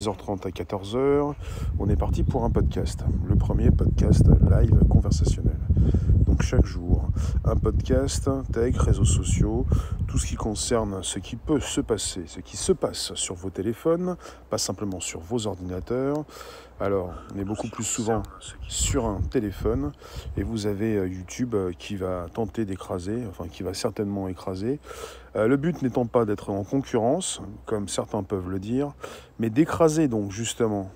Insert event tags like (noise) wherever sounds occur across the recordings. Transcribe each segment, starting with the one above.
13h30 à 14h, on est parti pour un podcast, le premier podcast live conversationnel. Chaque jour, un podcast, tech, réseaux sociaux, tout ce qui concerne ce qui peut se passer, ce qui se passe sur vos téléphones, pas simplement sur vos ordinateurs. Alors, on est beaucoup plus souvent sur un téléphone et vous avez euh, YouTube euh, qui va tenter d'écraser, enfin qui va certainement écraser. Euh, le but n'étant pas d'être en concurrence, comme certains peuvent le dire, mais d'écraser donc justement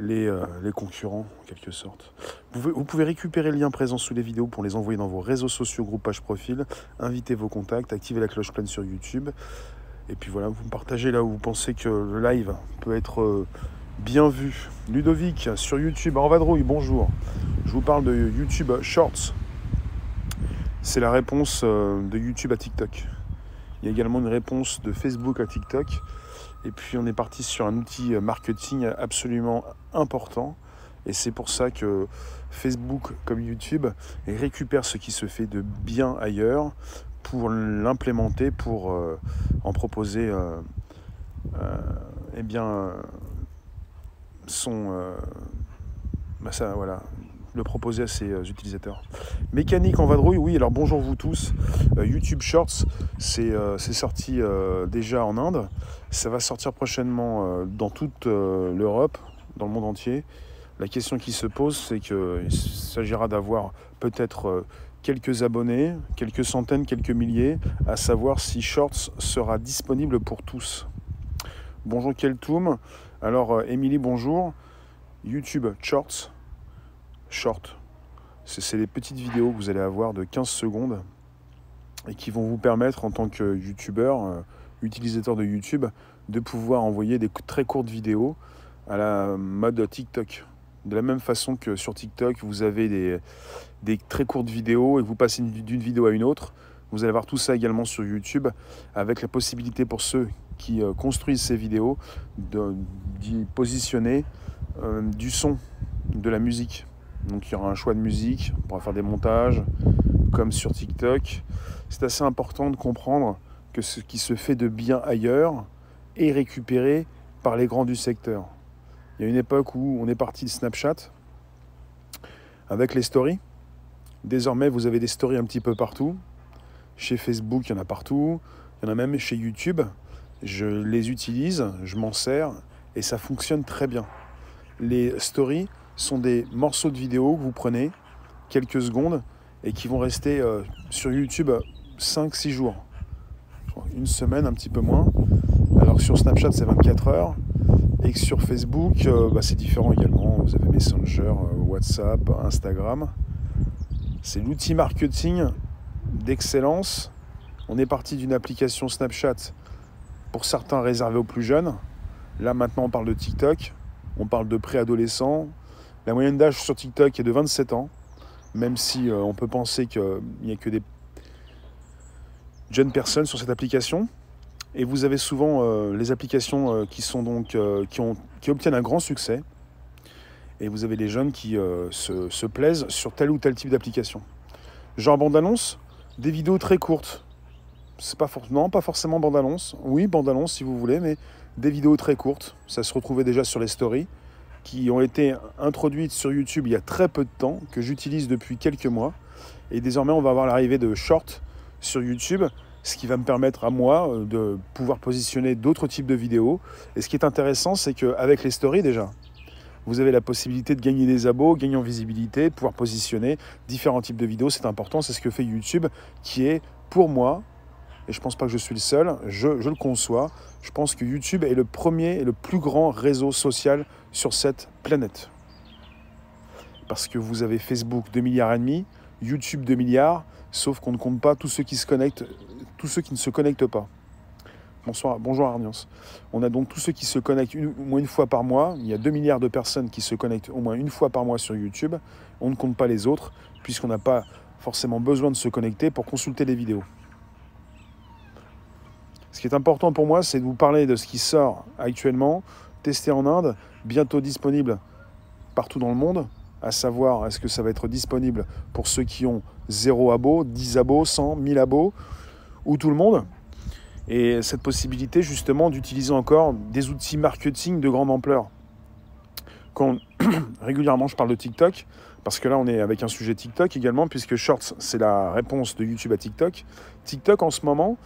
les, les, concurrents en quelque sorte. Vous pouvez, récupérer le lien présent sous les vidéos pour les envoyer dans vos réseaux sociaux, groupe, page, profil, inviter vos contacts, activer la cloche pleine sur YouTube. Et puis voilà, vous partagez là où vous pensez que le live peut être bien vu. Ludovic sur YouTube, en vadrouille, bonjour. Je vous parle de YouTube Shorts. C'est la réponse euh, de YouTube à TikTok. Il y a également une réponse de Facebook à TikTok. Et puis on est parti sur un outil marketing absolument important. Et c'est pour ça que Facebook comme YouTube récupère ce qui se fait de bien ailleurs pour l'implémenter, pour euh, en proposer euh, eh bien, euh, bah ça, voilà, proposer à ses euh, utilisateurs. Mécanique en vadrouille, oui, alors bonjour vous tous. Euh, YouTube Shorts, c'est sorti déjà en Inde. Ça va sortir prochainement dans toute l'Europe, dans le monde entier. La question qui se pose, c'est qu'il s'agira d'avoir peut-être quelques abonnés, quelques centaines, quelques milliers, à savoir si Shorts sera disponible pour tous. Bonjour Keltoum. Alors, euh, Émilie, bonjour. YouTube Shorts. Short. C'est des petites vidéos que vous allez avoir de 15 secondes et qui vont vous permettre, en tant que YouTuber, euh, utilisateur de YouTube, de pouvoir envoyer des très courtes vidéos à la mode TikTok. De la même façon que sur TikTok, vous avez des, des très courtes vidéos et vous passez d'une vidéo à une autre. Vous allez voir tout ça également sur YouTube avec la possibilité pour ceux qui euh, construisent ces vidéos d'y positionner euh, du son, de la musique. Donc il y aura un choix de musique, on pourra faire des montages comme sur TikTok. C'est assez important de comprendre que ce qui se fait de bien ailleurs est récupéré par les grands du secteur. Il y a une époque où on est parti de Snapchat avec les stories. Désormais, vous avez des stories un petit peu partout. Chez Facebook, il y en a partout. Il y en a même chez YouTube je les utilise, je m'en sers et ça fonctionne très bien. Les stories sont des morceaux de vidéo que vous prenez quelques secondes et qui vont rester euh, sur YouTube 5-6 jours. Une semaine, un petit peu moins. Alors sur Snapchat, c'est 24 heures. Et sur Facebook, euh, bah, c'est différent également. Vous avez Messenger, euh, WhatsApp, Instagram. C'est l'outil marketing d'excellence. On est parti d'une application Snapchat pour certains réservés aux plus jeunes. Là maintenant on parle de TikTok, on parle de préadolescents. La moyenne d'âge sur TikTok est de 27 ans, même si euh, on peut penser qu'il n'y a que des jeunes personnes sur cette application. Et vous avez souvent euh, les applications euh, qui, sont donc, qui, obtiennent un grand succès. Et vous avez des jeunes qui se, se plaisent sur tel ou tel type d'application. Genre bande-annonce, des vidéos très courtes, c'est non, pas forcément bande-annonce. Oui, bande-annonce si vous voulez, mais des vidéos très courtes. Ça se retrouvait déjà sur les stories, qui ont été introduites sur YouTube il y a très peu de temps, que j'utilise depuis quelques mois. Et désormais, on va avoir l'arrivée de shorts sur YouTube, ce qui va me permettre à moi euh, de pouvoir positionner d'autres types de vidéos. Et ce qui est intéressant, c'est qu'avec les stories déjà, vous avez la possibilité de gagner des abos, gagner en visibilité, de pouvoir positionner différents types de vidéos. C'est important, c'est ce que fait YouTube, qui est pour moi et je ne pense pas que je suis le seul, je, le conçois. Je pense que YouTube est le premier et le plus grand réseau social sur cette planète. Parce que vous avez Facebook 2 milliards et demi, YouTube 2 milliards, sauf qu'on ne compte pas tous ceux qui se connectent, tous ceux qui ne se connectent pas. Bonsoir, bonjour Arniance. On a donc tous ceux qui se connectent au moins une fois par mois. Il y a 2 milliards de personnes qui se connectent au moins une fois par mois sur YouTube. On ne compte pas les autres, puisqu'on n'a pas forcément besoin de se connecter pour consulter les vidéos. Ce qui est important pour moi, c'est de vous parler de ce qui sort actuellement, testé en Inde, bientôt disponible partout dans le monde, à savoir est-ce que ça va être disponible pour ceux qui ont 0 abos, 10 abos, 100, 1000 abos, ou tout le monde. Et cette possibilité justement d'utiliser encore des outils marketing de grande ampleur. Quand (coughs) régulièrement je parle de TikTok, parce que là on est avec un sujet TikTok également, puisque Shorts c'est la réponse de YouTube à TikTok. TikTok en ce moment,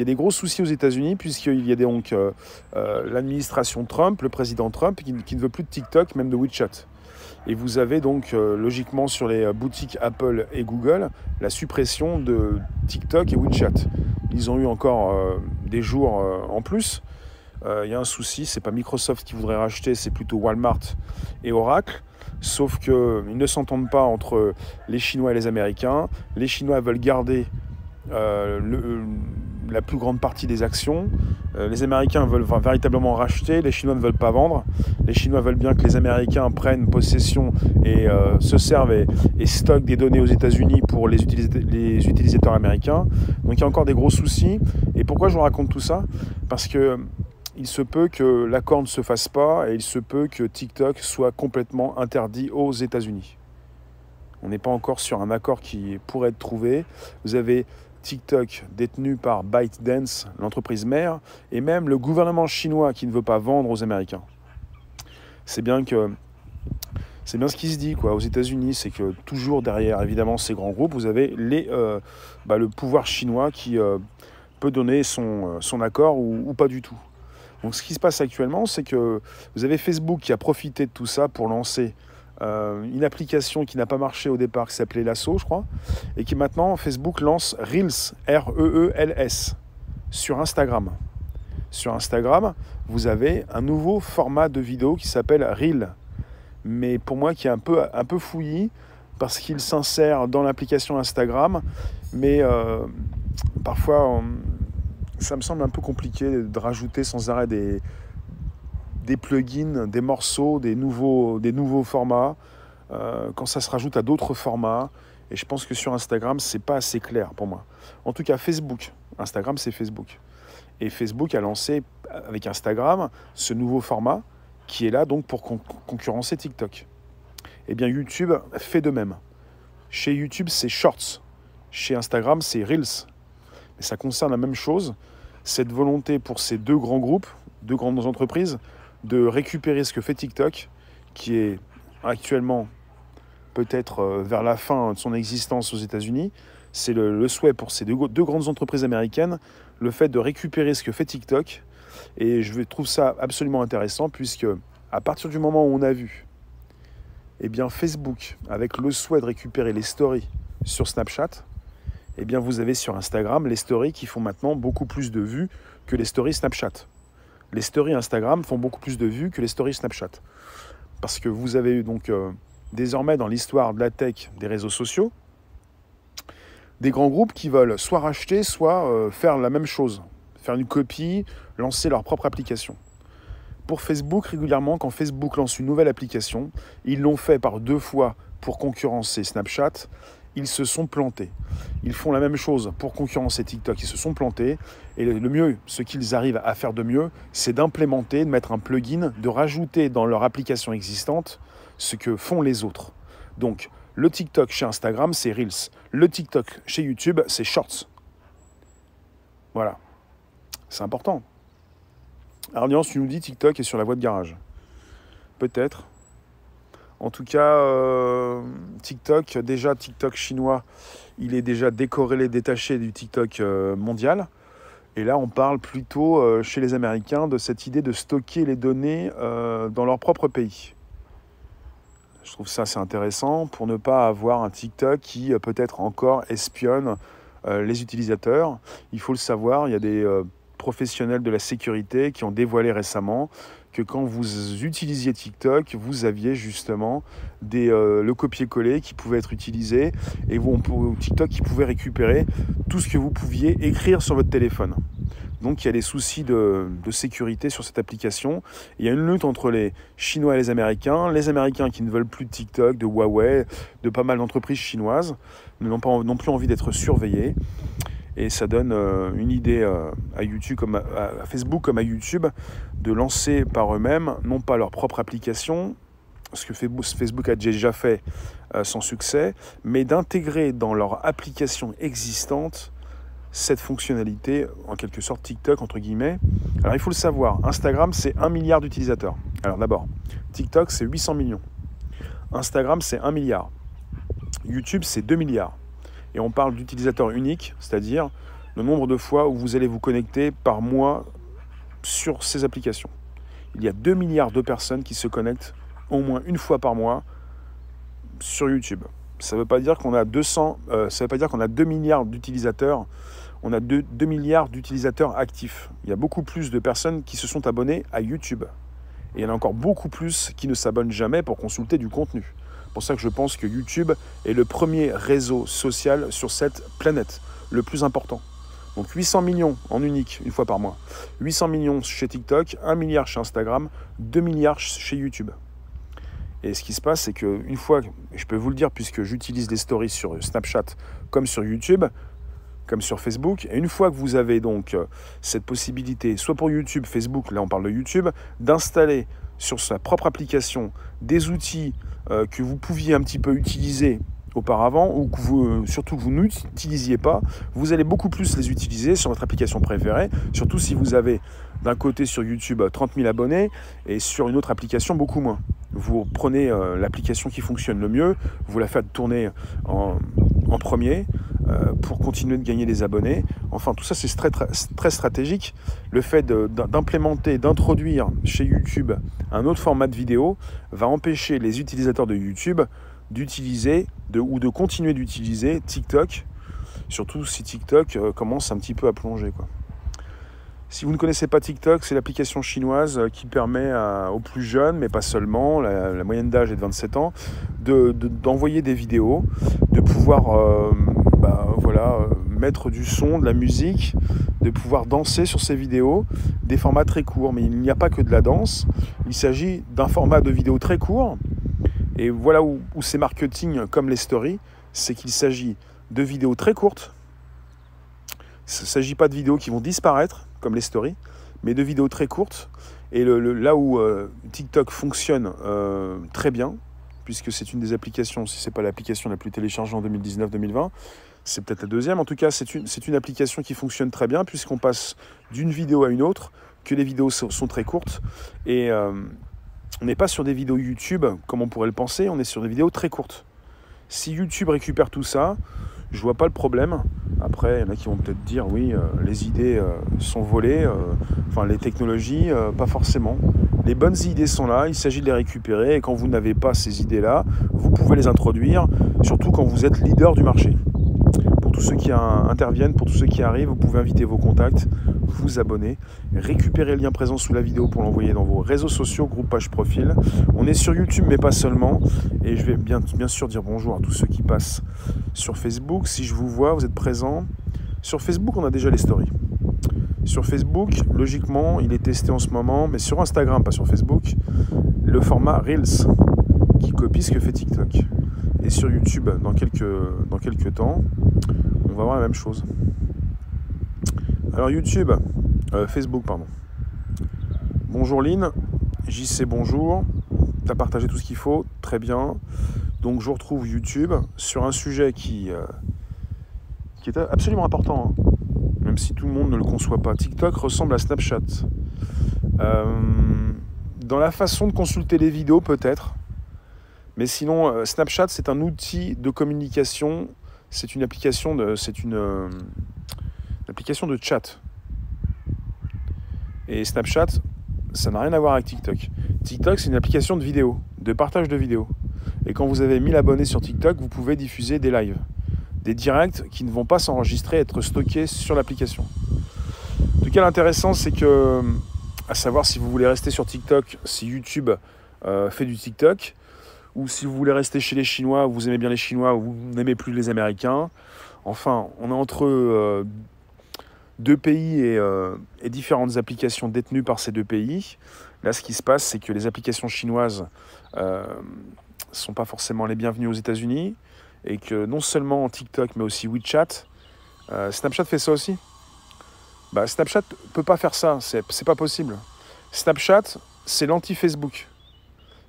il y a des gros soucis aux États-Unis, puisqu'il y a donc euh, euh, l'administration Trump, le président Trump, qui, ne veut plus de TikTok, même de WeChat. Et vous avez donc euh, logiquement sur les boutiques Apple et Google la suppression de TikTok et WeChat. Ils ont eu encore des jours en plus. Il y a un souci, c'est pas Microsoft qui voudrait racheter, c'est plutôt Walmart et Oracle. Sauf qu'ils ne s'entendent pas entre les Chinois et les Américains. Les Chinois veulent garder le, la plus grande partie des actions. Euh, les Américains veulent véritablement racheter, les Chinois ne veulent pas vendre. Les Chinois veulent bien que les Américains prennent possession et euh, se servent et, stockent des données aux États-Unis pour les, les, utilisateurs américains. Donc il y a encore des gros soucis. Et pourquoi je vous raconte tout ça? Parce que il se peut que l'accord ne se fasse pas et il se peut que TikTok soit complètement interdit aux États-Unis. On n'est pas encore sur un accord qui pourrait être trouvé. Vous avez TikTok détenu par ByteDance, l'entreprise mère, et même le gouvernement chinois qui ne veut pas vendre aux Américains. C'est bien que c'est bien ce qui se dit quoi aux États-Unis, c'est que toujours derrière évidemment ces grands groupes, vous avez euh, bah, le pouvoir chinois qui euh, peut donner son, euh, son accord ou, pas du tout. Donc ce qui se passe actuellement, c'est que vous avez Facebook qui a profité de tout ça pour lancer euh, une application qui n'a pas marché au départ, qui s'appelait Lasso, je crois, et qui maintenant, Facebook lance Reels, R-E-E-L-S, sur Instagram. Sur Instagram, vous avez un nouveau format de vidéo qui s'appelle Reel, mais pour moi qui est un peu, un peu fouillis, parce qu'il s'insère dans l'application Instagram, mais euh, parfois, ça me semble un peu compliqué de rajouter sans arrêt des, des plugins, des morceaux, des nouveaux, des nouveaux formats, euh, quand ça se rajoute à d'autres formats. Et je pense que sur Instagram, c'est pas assez clair pour moi. En tout cas, Facebook. Instagram, c'est Facebook. Et Facebook a lancé avec Instagram ce nouveau format qui est là donc pour concurrencer TikTok. Eh bien, YouTube fait de même. Chez YouTube, c'est Shorts. Chez Instagram, c'est Reels. Mais ça concerne la même chose, cette volonté pour ces deux grands groupes, deux grandes entreprises, de récupérer ce que fait TikTok, qui est actuellement peut-être euh, vers la fin de son existence aux États-Unis. C'est le, souhait pour ces deux, grandes entreprises américaines, le fait de récupérer ce que fait TikTok. Et je trouve ça absolument intéressant puisque à partir du moment où on a vu eh Facebook avec le souhait de récupérer les stories sur Snapchat, eh bien vous avez sur Instagram les stories qui font maintenant beaucoup plus de vues que les stories Snapchat les stories Instagram font beaucoup plus de vues que les stories Snapchat. Parce que vous avez donc euh, désormais dans l'histoire de la tech des réseaux sociaux, des grands groupes qui veulent soit racheter, soit euh, faire la même chose, faire une copie, lancer leur propre application. Pour Facebook, régulièrement, quand Facebook lance une nouvelle application, ils l'ont fait par deux fois pour concurrencer Snapchat ils se sont plantés. Ils font la même chose pour concurrencer TikTok, ils se sont plantés. Et le mieux, ce qu'ils arrivent à faire de mieux, c'est d'implémenter, de mettre un plugin, de rajouter dans leur application existante ce que font les autres. Donc, le TikTok chez Instagram, c'est Reels. Le TikTok chez YouTube, c'est Shorts. Voilà. C'est important. Ardiance, tu nous dis TikTok est sur la voie de garage. Peut-être. En tout cas, euh, TikTok, déjà TikTok chinois, il est déjà décorrélé, détaché du TikTok euh, mondial. Et là, on parle plutôt euh, chez les Américains de cette idée de stocker les données dans leur propre pays. Je trouve ça assez intéressant pour ne pas avoir un TikTok qui peut-être encore espionne les utilisateurs. Il faut le savoir, il y a des professionnels de la sécurité qui ont dévoilé récemment que quand vous utilisiez TikTok, vous aviez justement euh, le copier-coller qui pouvait être utilisé et TikTok qui pouvait récupérer tout ce que vous pouviez écrire sur votre téléphone. Donc il y a des soucis de, sécurité sur cette application. Il y a une lutte entre les Chinois et les Américains. Les Américains qui ne veulent plus de TikTok, de Huawei, de pas mal d'entreprises chinoises, n'ont plus envie d'être surveillés. Et ça donne euh, une idée euh, à YouTube comme à, Facebook comme à YouTube de lancer par eux-mêmes non pas leur propre application, ce que Facebook a déjà fait euh, sans succès, mais d'intégrer dans leur application existante cette fonctionnalité, en quelque sorte TikTok, entre guillemets. Alors il faut le savoir, Instagram, c'est 1 milliard d'utilisateurs. Alors d'abord, TikTok, c'est 800 millions. Instagram, c'est 1 milliard. YouTube, c'est 2 milliards. Et on parle d'utilisateurs uniques, c'est-à-dire le nombre de fois où vous allez vous connecter par mois sur ces applications. Il y a 2 milliards de personnes qui se connectent au moins une fois par mois sur YouTube. Ça ne veut pas dire qu'on a 200, euh, a 2 milliards d'utilisateurs. On a 2, 2 milliards d'utilisateurs actifs. Il y a beaucoup plus de personnes qui se sont abonnées à YouTube. Et il y en a encore beaucoup plus qui ne s'abonnent jamais pour consulter du contenu. C'est pour ça que je pense que YouTube est le premier réseau social sur cette planète, le plus important. Donc 800 millions en unique, une fois par mois. 800 millions chez TikTok, 1 milliard chez Instagram, 2 milliards chez YouTube. Et ce qui se passe, c'est qu'une fois, je peux vous le dire puisque j'utilise les stories sur Snapchat comme sur YouTube, comme sur Facebook, et une fois que vous avez donc euh, cette possibilité, soit pour YouTube, Facebook, là on parle de YouTube, d'installer sur sa propre application des outils euh, que vous pouviez un petit peu utiliser auparavant ou que vous, euh, surtout que vous n'utilisiez pas, vous allez beaucoup plus les utiliser sur votre application préférée, surtout si vous avez d'un côté sur YouTube 30 000 abonnés et sur une autre application beaucoup moins. Vous prenez euh, l'application qui fonctionne le mieux, vous la faites tourner en, premier euh, pour continuer de gagner des abonnés. Enfin, tout ça, c'est très, stratégique. Le fait d'implémenter, d'introduire chez YouTube un autre format de vidéo va empêcher les utilisateurs de YouTube d'utiliser ou de continuer d'utiliser TikTok, surtout si TikTok euh, commence un petit peu à plonger. Si vous ne connaissez pas TikTok, c'est l'application chinoise euh, qui permet aux plus jeunes, mais pas seulement, la, moyenne d'âge est de 27 ans, d'envoyer des vidéos, de pouvoir euh, bah, voilà, mettre du son, de la musique, de pouvoir danser sur ces vidéos, des formats très courts. Mais il n'y a pas que de la danse, il s'agit d'un format de vidéo très court, et voilà où, c'est marketing comme les stories, c'est qu'il s'agit de vidéos très courtes. Il ne s'agit pas de vidéos qui vont disparaître comme les stories, mais de vidéos très courtes. Et là où euh, TikTok fonctionne euh, très bien, puisque c'est une des applications, si ce n'est pas l'application la plus téléchargée en 2019-2020, c'est peut-être la deuxième. En tout cas, c'est une, application qui fonctionne très bien, puisqu'on passe d'une vidéo à une autre, que les vidéos sont, très courtes. Et, euh, on n'est pas sur des vidéos YouTube comme on pourrait le penser, on est sur des vidéos très courtes. Si YouTube récupère tout ça, je vois pas le problème. Après, il y en a qui vont peut-être dire oui, euh, les idées euh, sont volées, euh, enfin les technologies, pas forcément. Les bonnes idées sont là, il s'agit de les récupérer et quand vous n'avez pas ces idées-là, vous pouvez les introduire, surtout quand vous êtes leader du marché tous ceux qui interviennent, pour tous ceux qui arrivent, vous pouvez inviter vos contacts, vous abonner, récupérer le lien présent sous la vidéo pour l'envoyer dans vos réseaux sociaux, groupe, page, profil. On est sur YouTube, mais pas seulement. Et je vais bien, sûr dire bonjour à tous ceux qui passent sur Facebook. Si je vous vois, vous êtes présents. Sur Facebook, on a déjà les stories. Sur Facebook, logiquement, il est testé en ce moment, mais sur Instagram, pas sur Facebook, le format Reels, qui copie ce que fait TikTok. Et sur YouTube, dans quelques temps, on va voir la même chose. Alors YouTube, euh, Facebook, pardon. Bonjour Lynn, JC bonjour. Tu as partagé tout ce qu'il faut, très bien. Donc je retrouve YouTube sur un sujet qui, euh, est absolument important, hein. même si tout le monde ne le conçoit pas. TikTok ressemble à Snapchat. Euh, dans la façon de consulter les vidéos peut-être, mais sinon Snapchat c'est un outil de communication c'est une application de, c'est une, euh, application de chat. Et Snapchat, ça n'a rien à voir avec TikTok. TikTok, c'est une application de vidéo, de partage de vidéos. Et quand vous avez 1000 abonnés sur TikTok, vous pouvez diffuser des lives, des directs qui ne vont pas s'enregistrer, être stockés sur l'application. En tout cas, l'intéressant, c'est que, à savoir si vous voulez rester sur TikTok, si YouTube euh, fait du TikTok, ou si vous voulez rester chez les Chinois, vous aimez bien les Chinois, ou vous n'aimez plus les Américains. Enfin, on est entre euh, deux pays euh, et, différentes applications détenues par ces deux pays. Là, ce qui se passe, c'est que les applications chinoises ne euh, sont pas forcément les bienvenues aux États-Unis, et que non seulement TikTok, mais aussi WeChat, Snapchat fait ça aussi. Bah, Snapchat peut pas faire ça, c'est pas possible. Snapchat, c'est l'anti-Facebook.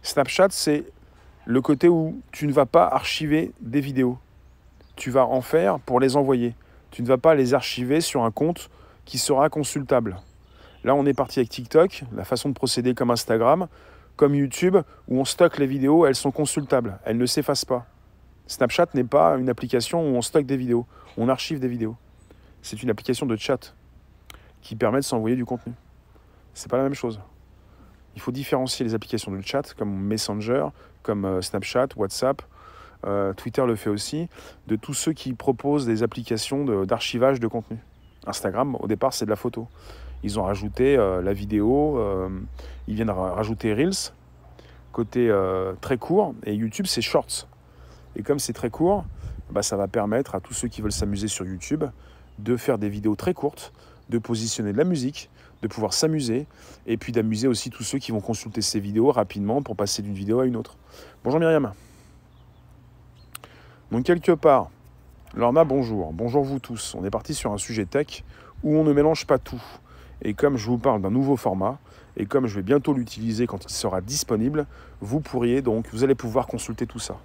Snapchat, c'est le côté où tu ne vas pas archiver des vidéos. Tu vas en faire pour les envoyer. Tu ne vas pas les archiver sur un compte qui sera consultable. Là, on est parti avec TikTok, la façon de procéder comme Instagram, comme YouTube, où on stocke les vidéos, elles sont consultables, elles ne s'effacent pas. Snapchat n'est pas une application où on stocke des vidéos, on archive des vidéos. C'est une application de chat qui permet de s'envoyer du contenu. C'est pas la même chose. Il faut différencier les applications de chat comme Messenger, comme euh, Snapchat, WhatsApp, euh, Twitter le fait aussi, de tous ceux qui proposent des applications d'archivage de, contenu. Instagram, au départ, c'est de la photo. Ils ont rajouté euh, la vidéo, ils viennent rajouter Reels, côté très court, et YouTube, c'est Shorts. Et comme c'est très court, bah, ça va permettre à tous ceux qui veulent s'amuser sur YouTube de faire des vidéos très courtes, de positionner de la musique, de pouvoir s'amuser, et puis d'amuser aussi tous ceux qui vont consulter ces vidéos rapidement pour passer d'une vidéo à une autre. Bonjour Myriam. Donc quelque part, Lorna, bonjour. Bonjour vous tous. On est parti sur un sujet tech où on ne mélange pas tout. Et comme je vous parle d'un nouveau format, et comme je vais bientôt l'utiliser quand il sera disponible, vous pourriez donc, vous allez pouvoir consulter tout ça.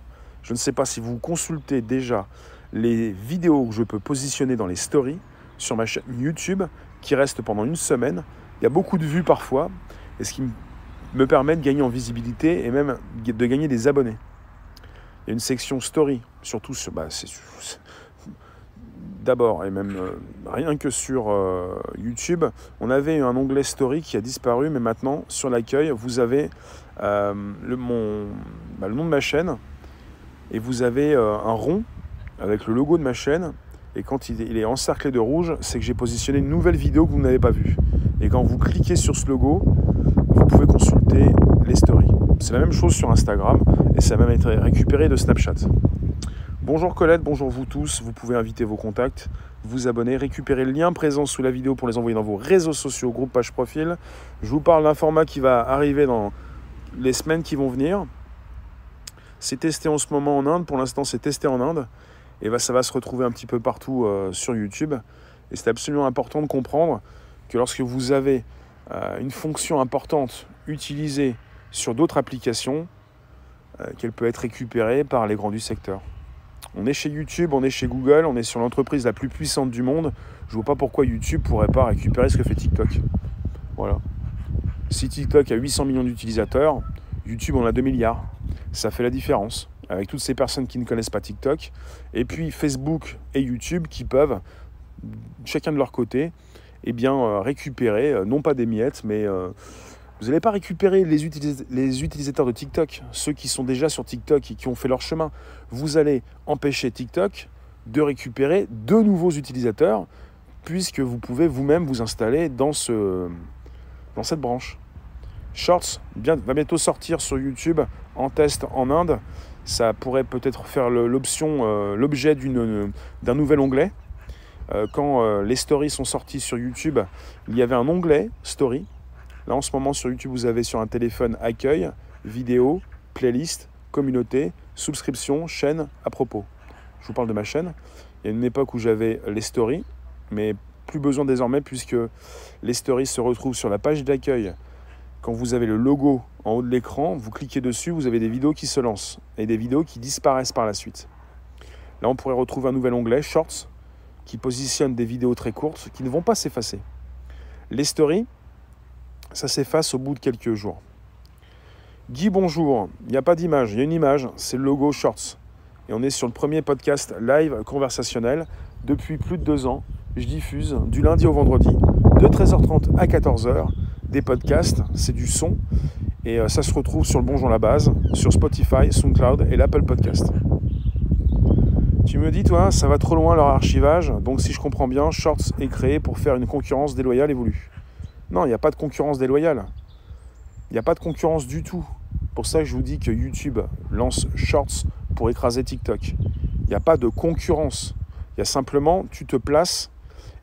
Je ne sais pas si vous consultez déjà les vidéos que je peux positionner dans les stories sur ma chaîne YouTube qui reste pendant une semaine. Il y a beaucoup de vues parfois, et ce qui me permet de gagner en visibilité et même de gagner des abonnés. Il y a une section story, surtout sur. Bah, (laughs) D'abord, et même euh, rien que sur euh, YouTube, on avait un onglet story qui a disparu, mais maintenant, sur l'accueil, vous avez euh, bah, le nom de ma chaîne, et vous avez un rond avec le logo de ma chaîne. Et quand il est encerclé de rouge, c'est que j'ai positionné une nouvelle vidéo que vous n'avez pas vue. Et quand vous cliquez sur ce logo, vous pouvez consulter les stories. C'est la même chose sur Instagram et ça a même été récupéré de Snapchat. Bonjour Colette, bonjour vous tous. Vous pouvez inviter vos contacts, vous abonner, récupérer le lien présent sous la vidéo pour les envoyer dans vos réseaux sociaux, groupe, page, profil. Je vous parle d'un format qui va arriver dans les semaines qui vont venir. C'est testé en ce moment en Inde. Pour l'instant, c'est testé en Inde. Et bah, ça va se retrouver un petit peu partout euh, sur YouTube. Et c'est absolument important de comprendre que lorsque vous avez euh, une fonction importante utilisée sur d'autres applications, euh, qu'elle peut être récupérée par les grands du secteur. On est chez YouTube, on est chez Google, on est sur l'entreprise la plus puissante du monde. Je ne vois pas pourquoi YouTube ne pourrait pas récupérer ce que fait TikTok. Voilà. Si TikTok a 800 millions d'utilisateurs, YouTube en a 2 milliards ça fait la différence avec toutes ces personnes qui ne connaissent pas TikTok, et puis Facebook et YouTube qui peuvent, chacun de leur côté, eh bien, euh, récupérer, euh, non pas des miettes, mais euh, vous n'allez pas récupérer les, utilisateurs de TikTok, ceux qui sont déjà sur TikTok et qui ont fait leur chemin. Vous allez empêcher TikTok de récupérer de nouveaux utilisateurs, puisque vous pouvez vous-même vous installer dans cette branche. Shorts va bientôt sortir sur YouTube en test en Inde. Ça pourrait peut-être faire l'option, euh, l'objet d'un nouvel onglet. Euh, quand euh, les stories sont sorties sur YouTube, il y avait un onglet story. Là en ce moment sur YouTube, vous avez sur un téléphone accueil, vidéo, playlist, communauté, subscription, chaîne à propos. Je vous parle de ma chaîne. Il y a une époque où j'avais les stories, mais plus besoin désormais puisque les stories se retrouvent sur la page d'accueil quand vous avez le logo en haut de l'écran, vous cliquez dessus, vous avez des vidéos qui se lancent et des vidéos qui disparaissent par la suite. Là, on pourrait retrouver un nouvel onglet, Shorts, qui positionne des vidéos très courtes qui ne vont pas s'effacer. Les stories, ça s'efface au bout de quelques jours. Guy, bonjour. Il n'y a pas d'image, il y a une image, c'est le logo Shorts. Et on est sur le premier podcast live conversationnel depuis plus de deux ans. Je diffuse du lundi au vendredi, de 13h30 à 14h des podcasts, c'est du son. Et euh, ça se retrouve sur le Bonjour la base, sur Spotify, SoundCloud et l'Apple Podcast. Tu me dis, toi, ça va trop loin leur archivage, donc si je comprends bien, Shorts est créé pour faire une concurrence déloyale et voulue. Non, il n'y a pas de concurrence déloyale. Il n'y a pas de concurrence du tout. Pour ça, je vous dis que YouTube lance Shorts pour écraser TikTok. Il n'y a pas de concurrence. Il y a simplement, tu te places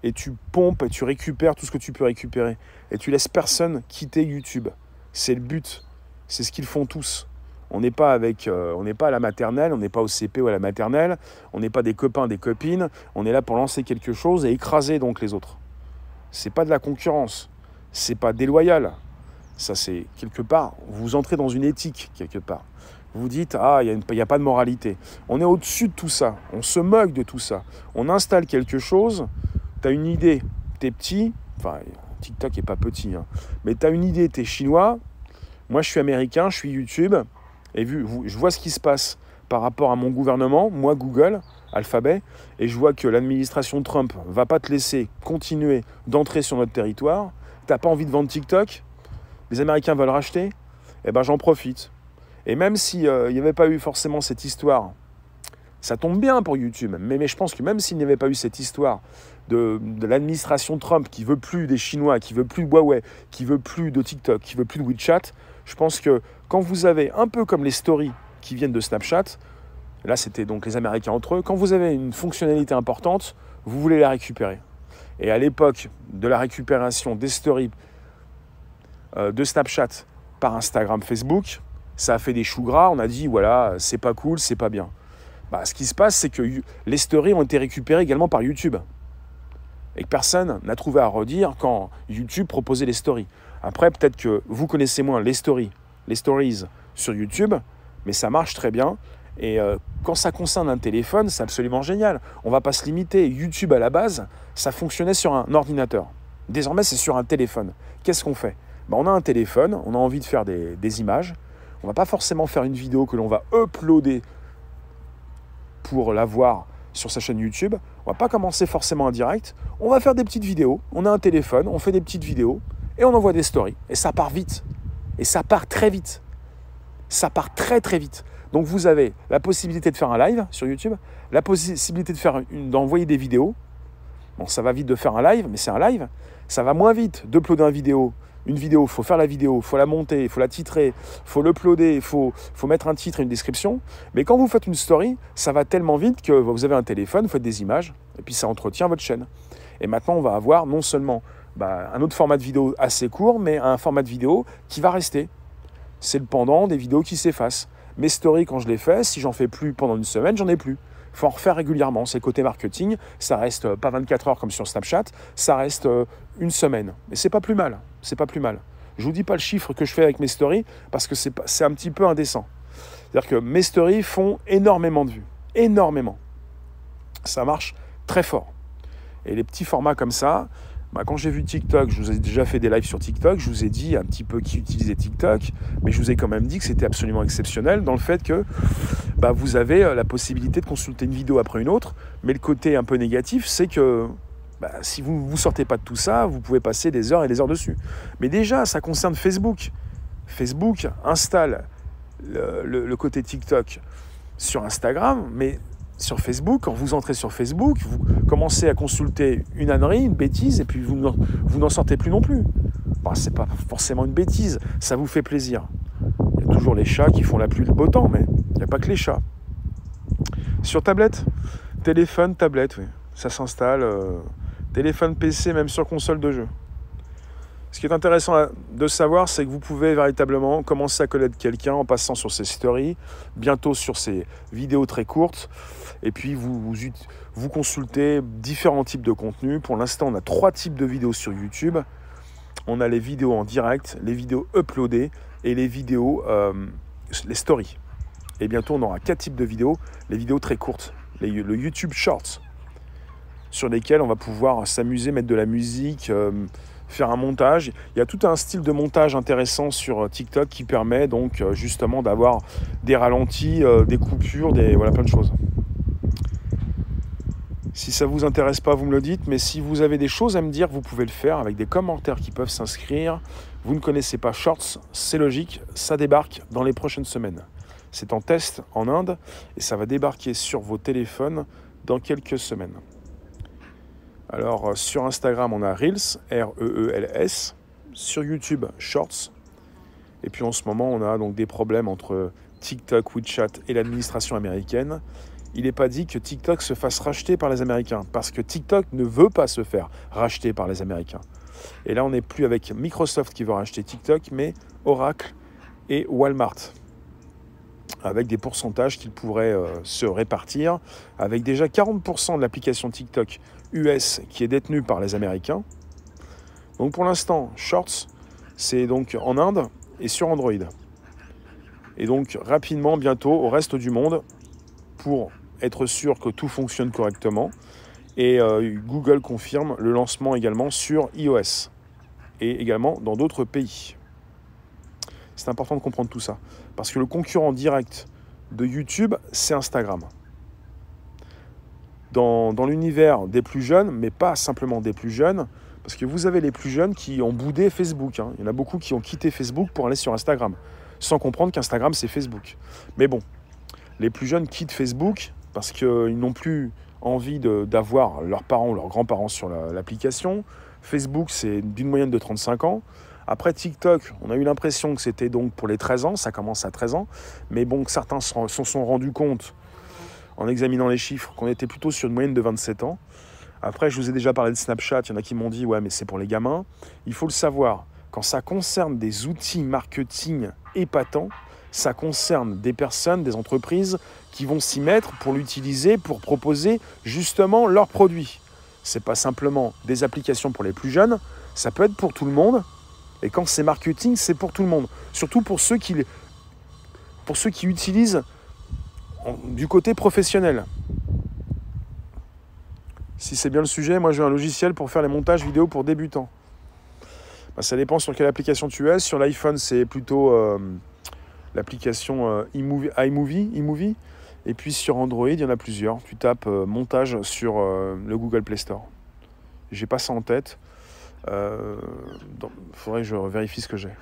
et tu pompes et tu récupères tout ce que tu peux récupérer. Et tu laisses personne quitter YouTube. C'est le but. C'est ce qu'ils font tous. On n'est pas avec, euh, on n'est pas à la maternelle, on n'est pas au CP ou à la maternelle, on n'est pas des copains, des copines. On est là pour lancer quelque chose et écraser donc les autres. C'est pas de la concurrence. C'est pas déloyal. Ça c'est quelque part. Vous entrez dans une éthique quelque part. vous dites Ah, il n'y a, pas de moralité. On est au-dessus de tout ça. On se moque de tout ça. On installe quelque chose, tu as une idée, tu es petit, enfin, TikTok n'est pas petit, hein, mais tu as une idée, tu es chinois, moi je suis américain, je suis YouTube, et vu, je vois ce qui se passe par rapport à mon gouvernement, moi Google, Alphabet, et je vois que l'administration Trump va pas te laisser continuer d'entrer sur notre territoire, t'as pas envie de vendre TikTok, les Américains veulent racheter, eh ben j'en profite. Et même s'il euh, n'y avait pas eu forcément cette histoire, ça tombe bien pour YouTube, mais, je pense que même s'il n'y avait pas eu cette histoire de, l'administration Trump qui veut plus des Chinois, qui veut plus de Huawei, qui veut plus de TikTok, qui veut plus de WeChat, je pense que quand vous avez un peu comme les stories qui viennent de Snapchat, là c'était donc les Américains entre eux, quand vous avez une fonctionnalité importante, vous voulez la récupérer. Et à l'époque de la récupération des stories euh, de Snapchat par Instagram, Facebook, ça a fait des choux gras. On a dit voilà, c'est pas cool, c'est pas bien. Bah, ce qui se passe, c'est que les stories ont été récupérées également par YouTube. Et que personne n'a trouvé à redire quand YouTube proposait les stories. Après, peut-être que vous connaissez moins les stories, les stories sur YouTube, mais ça marche très bien. Et euh, quand ça concerne un téléphone, c'est absolument génial. On ne va pas se limiter. YouTube à la base, ça fonctionnait sur un ordinateur. Désormais, c'est sur un téléphone. Qu'est-ce qu'on fait? Bah, On a un téléphone, on a envie de faire des, des images. On ne va pas forcément faire une vidéo que l'on va uploader pour la voir sur sa chaîne YouTube. On va pas commencer forcément en direct. On va faire des petites vidéos. On a un téléphone, on fait des petites vidéos et on envoie des stories. Et ça part vite. Et ça part très vite. Ça part très très vite. Donc vous avez la possibilité de faire un live sur YouTube, la possibilité de faire d'envoyer des vidéos. Bon, ça va vite de faire un live, mais c'est un live. Ça va moins vite d'uploader une vidéo une vidéo, faut faire la vidéo, faut la monter, faut la titrer, faut l'uploader, faut, faut mettre un titre et une description. Mais quand vous faites une story, ça va tellement vite que vous avez un téléphone, vous faites des images, et puis ça entretient votre chaîne. Et maintenant, on va avoir non seulement bah, un autre format de vidéo assez court, mais un format de vidéo qui va rester. C'est le pendant des vidéos qui s'effacent. Mes stories, quand je les fais, si j'en fais plus pendant une semaine, j'en ai plus. Il faut en refaire régulièrement. C'est côté marketing. Ça reste euh, pas 24 heures comme sur Snapchat, ça reste euh, une semaine. Mais c'est pas plus mal. C'est pas plus mal. Je vous dis pas le chiffre que je fais avec mes stories parce que c'est un petit peu indécent. C'est-à-dire que mes stories font énormément de vues. Énormément. Ça marche très fort. Et les petits formats comme ça, bah, quand j'ai vu TikTok, je vous ai déjà fait des lives sur TikTok, je vous ai dit un petit peu qui utilisait TikTok, mais je vous ai quand même dit que c'était absolument exceptionnel dans le fait que bah, vous avez euh, la possibilité de consulter une vidéo après une autre, mais le côté un peu négatif, c'est que bah, si vous ne vous sortez pas de tout ça, vous pouvez passer des heures et des heures dessus. Mais déjà, ça concerne Facebook. Facebook installe le côté TikTok sur Instagram, mais sur Facebook, quand vous entrez sur Facebook, vous commencez à consulter une ânerie, une bêtise, et puis vous n'en sortez plus non plus. Bah, c'est pas forcément une bêtise, ça vous fait plaisir. Il y a toujours les chats qui font la pluie le beau temps, mais il n'y a pas que les chats. Sur tablette, téléphone, tablette, oui. Ça s'installe. Euh, téléphone, PC, même sur console de jeu. Ce qui est intéressant de savoir, c'est que vous pouvez véritablement commencer à connaître quelqu'un en passant sur ses stories, bientôt sur ses vidéos très courtes, et puis vous, vous, consultez différents types de contenus. Pour l'instant, on a trois types de vidéos sur YouTube. On a les vidéos en direct, les vidéos uploadées et les vidéos, euh, les stories. Et bientôt, on aura quatre types de vidéos, les vidéos très courtes, le YouTube Shorts, sur lesquelles on va pouvoir s'amuser, mettre de la musique. Euh, faire un montage. Il y a tout un style de montage intéressant sur euh, TikTok qui permet donc euh, justement d'avoir des ralentis, des coupures, des voilà plein de choses. Si ça vous intéresse pas, vous me le dites, mais si vous avez des choses à me dire, vous pouvez le faire avec des commentaires qui peuvent s'inscrire. Vous ne connaissez pas Shorts, c'est logique, ça débarque dans les prochaines semaines. C'est en test en Inde et ça va débarquer sur vos téléphones dans quelques semaines. Alors euh, sur Instagram, on a Reels, R-E-E-L-S. Sur YouTube, Shorts. Et puis en ce moment, on a donc des problèmes entre TikTok, WeChat et l'administration américaine. Il n'est pas dit que TikTok se fasse racheter par les Américains, parce que TikTok ne veut pas se faire racheter par les Américains. Et là, on n'est plus avec Microsoft qui veut racheter TikTok, mais Oracle et Walmart avec des pourcentages qu'ils pourraient euh, se répartir, avec déjà 40% de l'application TikTok US qui est détenue par les Américains. Donc pour l'instant, Shorts, c'est donc en Inde et sur Android. Et donc rapidement, bientôt, au reste du monde, pour être sûr que tout fonctionne correctement. Et euh, Google confirme le lancement également sur iOS et également dans d'autres pays. C'est important de comprendre tout ça. Parce que le concurrent direct de YouTube, c'est Instagram. Dans, l'univers des plus jeunes, mais pas simplement des plus jeunes, parce que vous avez les plus jeunes qui ont boudé Facebook. Hein. Il y en a beaucoup qui ont quitté Facebook pour aller sur Instagram, sans comprendre qu'Instagram, c'est Facebook. Mais bon, les plus jeunes quittent Facebook parce qu'ils n'ont plus envie d'avoir leurs parents ou leurs grands-parents sur l'application. Facebook, c'est d'une moyenne de 35 ans. Après TikTok, on a eu l'impression que c'était donc pour les 13 ans, ça commence à 13 ans, mais bon, certains s'en sont rendus compte en examinant les chiffres qu'on était plutôt sur une moyenne de 27 ans. Après, je vous ai déjà parlé de Snapchat, il y en a qui m'ont dit ouais, mais c'est pour les gamins. Il faut le savoir, quand ça concerne des outils marketing épatants, ça concerne des personnes, des entreprises qui vont s'y mettre pour l'utiliser, pour proposer justement leurs produits. C'est pas simplement des applications pour les plus jeunes, ça peut être pour tout le monde. Et quand c'est marketing, c'est pour tout le monde. Surtout pour ceux qui, pour ceux qui utilisent du côté professionnel. Si c'est bien le sujet, moi j'ai un logiciel pour faire les montages vidéo pour débutants. Bah, ça dépend sur quelle application tu es. Sur l'iPhone, c'est plutôt euh, l'application euh, iMovie, iMovie. Et puis sur Android, il y en a plusieurs. Tu tapes euh, montage sur le Google Play Store. J'ai pas ça en tête. Il faudrait que je vérifie ce que j'ai.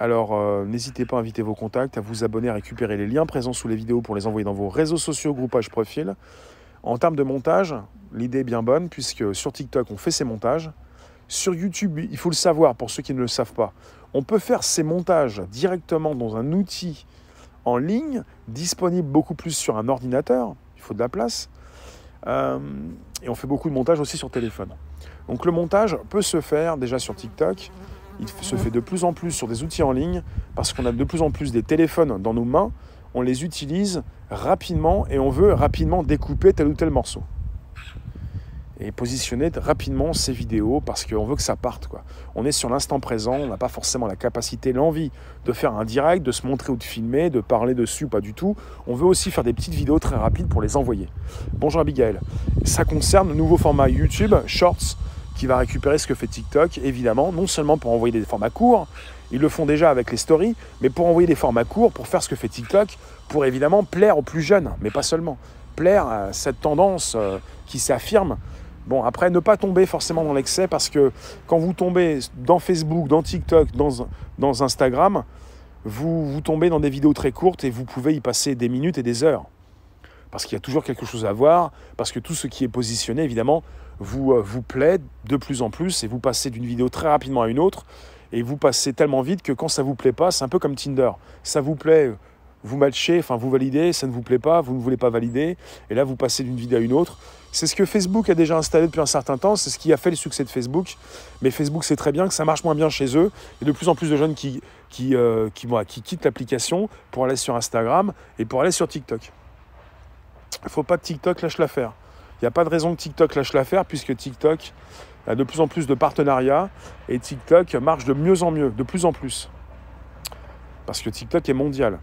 Alors euh, n'hésitez pas à inviter vos contacts, à vous abonner, à récupérer les liens présents sous les vidéos pour les envoyer dans vos réseaux sociaux, groupages, profils. En termes de montage, l'idée est bien bonne puisque sur TikTok on fait ces montages. Sur YouTube, il faut le savoir pour ceux qui ne le savent pas, on peut faire ces montages directement dans un outil en ligne, disponible beaucoup plus sur un ordinateur, il faut de la place. Euh, et on fait beaucoup de montage aussi sur téléphone. Donc le montage peut se faire déjà sur TikTok, il se fait de plus en plus sur des outils en ligne parce qu'on a de plus en plus des téléphones dans nos mains, on les utilise rapidement et on veut rapidement découper tel ou tel morceau. Et positionner rapidement ces vidéos parce qu'on veut que ça parte. On est sur l'instant présent, on n'a pas forcément la capacité, l'envie de faire un direct, de se montrer ou de filmer, de parler dessus, pas du tout. On veut aussi faire des petites vidéos très rapides pour les envoyer. Bonjour Abigail. Ça concerne le nouveau format YouTube, Shorts, qui va récupérer ce que fait TikTok, évidemment, non seulement pour envoyer des formats courts, ils le font déjà avec les stories, mais pour envoyer des formats courts, pour faire ce que fait TikTok, pour évidemment plaire aux plus jeunes, mais pas seulement. Plaire à cette tendance euh, qui s'affirme. Bon, après, ne pas tomber forcément dans l'excès, parce que quand vous tombez dans Facebook, dans TikTok, dans, Instagram, vous, vous tombez dans des vidéos très courtes et vous pouvez y passer des minutes et des heures. Parce qu'il y a toujours quelque chose à voir, parce que tout ce qui est positionné, évidemment, vous, euh, vous plaît de plus en plus et vous passez d'une vidéo très rapidement à une autre et vous passez tellement vite que quand ça vous plaît pas, c'est un peu comme Tinder. Ça vous plaît, vous matchez, enfin vous validez, ça ne vous plaît pas, vous ne voulez pas valider et là vous passez d'une vidéo à une autre. C'est ce que Facebook a déjà installé depuis un certain temps, c'est ce qui a fait le succès de Facebook. Mais Facebook sait très bien que ça marche moins bien chez eux. Il y a de plus en plus de jeunes qui, qui, euh, qui, qui quittent l'application pour aller sur Instagram et pour aller sur TikTok. Il ne faut pas que TikTok lâche l'affaire. Il n'y a pas de raison que TikTok lâche l'affaire puisque TikTok a de plus en plus de partenariats et TikTok marche de mieux en mieux, de plus en plus. Parce que TikTok est mondial.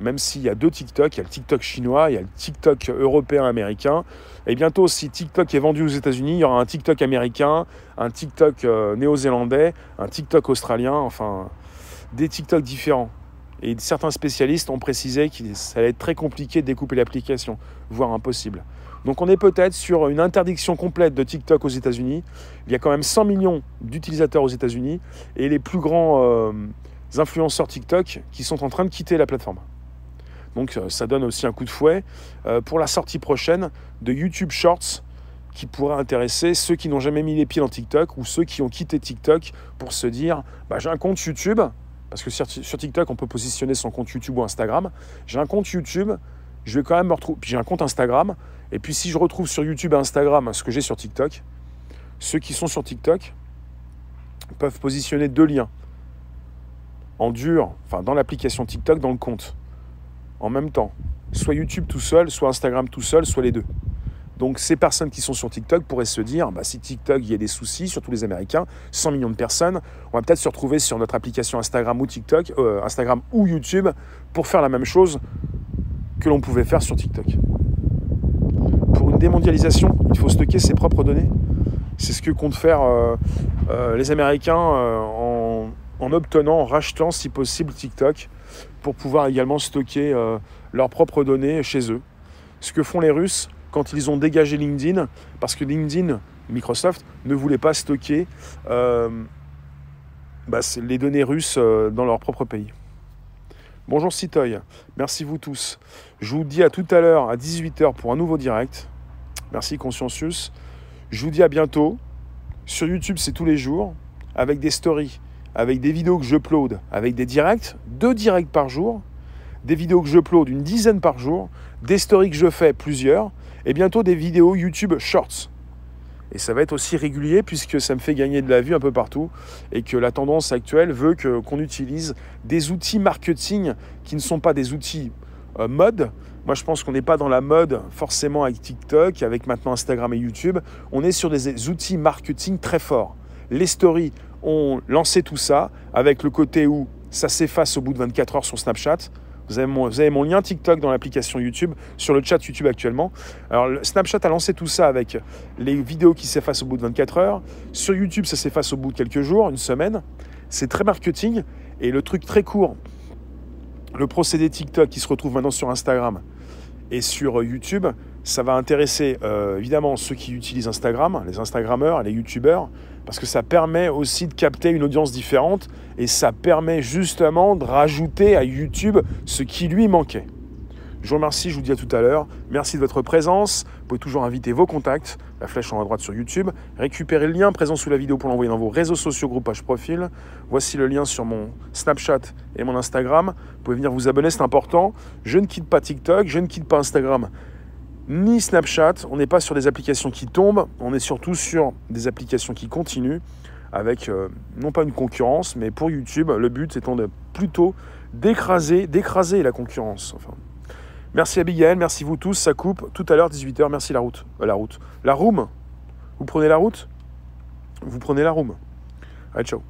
Même s'il y a deux TikTok, il y a le TikTok chinois, il y a le TikTok européen, américain. Et bientôt, si TikTok est vendu aux États-Unis, il y aura un TikTok américain, un TikTok euh, néo-zélandais, un TikTok australien, enfin, des TikTok différents. Et certains spécialistes ont précisé que ça allait être très compliqué de découper l'application, voire impossible. Donc on est peut-être sur une interdiction complète de TikTok aux États-Unis. Il y a quand même 100 millions d'utilisateurs aux États-Unis et les plus grands euh, influenceurs TikTok qui sont en train de quitter la plateforme. Donc euh, ça donne aussi un coup de fouet euh, pour la sortie prochaine de YouTube Shorts qui pourrait intéresser ceux qui n'ont jamais mis les pieds dans TikTok ou ceux qui ont quitté TikTok pour se dire bah, j'ai un compte YouTube, parce que sur, TikTok on peut positionner son compte YouTube ou Instagram, j'ai un compte YouTube, je vais quand même me retrouver, j'ai un compte Instagram, et puis si je retrouve sur YouTube et Instagram ce que j'ai sur TikTok, ceux qui sont sur TikTok peuvent positionner deux liens en dur, enfin dans l'application TikTok, dans le compte, en même temps. Soit YouTube tout seul, soit Instagram tout seul, soit les deux. Donc ces personnes qui sont sur TikTok pourraient se dire, bah, si TikTok, il y a des soucis, surtout les Américains, 100 millions de personnes, on va peut-être se retrouver sur notre application Instagram ou TikTok, euh, Instagram ou YouTube, pour faire la même chose que l'on pouvait faire sur TikTok. Démondialisation, il faut stocker ses propres données. C'est ce que comptent faire euh, euh, les Américains en, en, obtenant, en rachetant si possible TikTok pour pouvoir également stocker leurs propres données chez eux. Ce que font les Russes, quand ils ont dégagé LinkedIn, parce que LinkedIn, Microsoft, ne voulait pas stocker euh, bah, les données russes euh, dans leur propre pays. Bonjour Citoy, merci vous tous. Je vous dis à tout à l'heure à 18h pour un nouveau direct. Merci Consciencius. Je vous dis à bientôt. Sur YouTube, c'est tous les jours, avec des stories, avec des vidéos que j'upload, avec des directs, deux directs par jour, des vidéos que j'upload une dizaine par jour, des stories que je fais plusieurs, et bientôt des vidéos YouTube Shorts. Et ça va être aussi régulier puisque ça me fait gagner de la vue un peu partout et que la tendance actuelle veut qu'on utilise des outils marketing qui ne sont pas des outils euh, mode. Moi, je pense qu'on n'est pas dans la mode forcément avec TikTok, avec maintenant Instagram et YouTube. On est sur des outils marketing très forts. Les stories ont lancé tout ça avec le côté où ça s'efface au bout de 24 heures sur Snapchat. Vous avez, mon, lien TikTok dans l'application YouTube, sur le chat YouTube actuellement. Alors, Snapchat a lancé tout ça avec les vidéos qui s'effacent au bout de 24 heures. Sur YouTube, ça s'efface au bout de quelques jours, une semaine. C'est très marketing. Et le truc très court, le procédé TikTok qui se retrouve maintenant sur Instagram et sur YouTube, ça va intéresser euh, évidemment ceux qui utilisent Instagram, les Instagrammeurs, les YouTubeurs, parce que ça permet aussi de capter une audience différente et ça permet justement de rajouter à YouTube ce qui lui manquait. Je vous remercie, je vous dis à tout à l'heure. Merci de votre présence. Vous pouvez toujours inviter vos contacts, la flèche en haut à droite sur YouTube. Récupérez le lien présent sous la vidéo pour l'envoyer dans vos réseaux sociaux, groupe page profil. Voici le lien sur mon Snapchat et mon Instagram. Vous pouvez venir vous abonner, c'est important. Je ne quitte pas TikTok, je ne quitte pas Instagram ni Snapchat. On n'est pas sur des applications qui tombent, on est surtout sur des applications qui continuent avec euh, non pas une concurrence, mais pour YouTube, le but étant de plutôt d'écraser, d'écraser la concurrence. Enfin, merci Abigail, merci vous tous, ça coupe. Tout à l'heure, 18h, merci la route. Euh, la route. La room. Vous prenez la route? Vous prenez la room. Allez, ciao.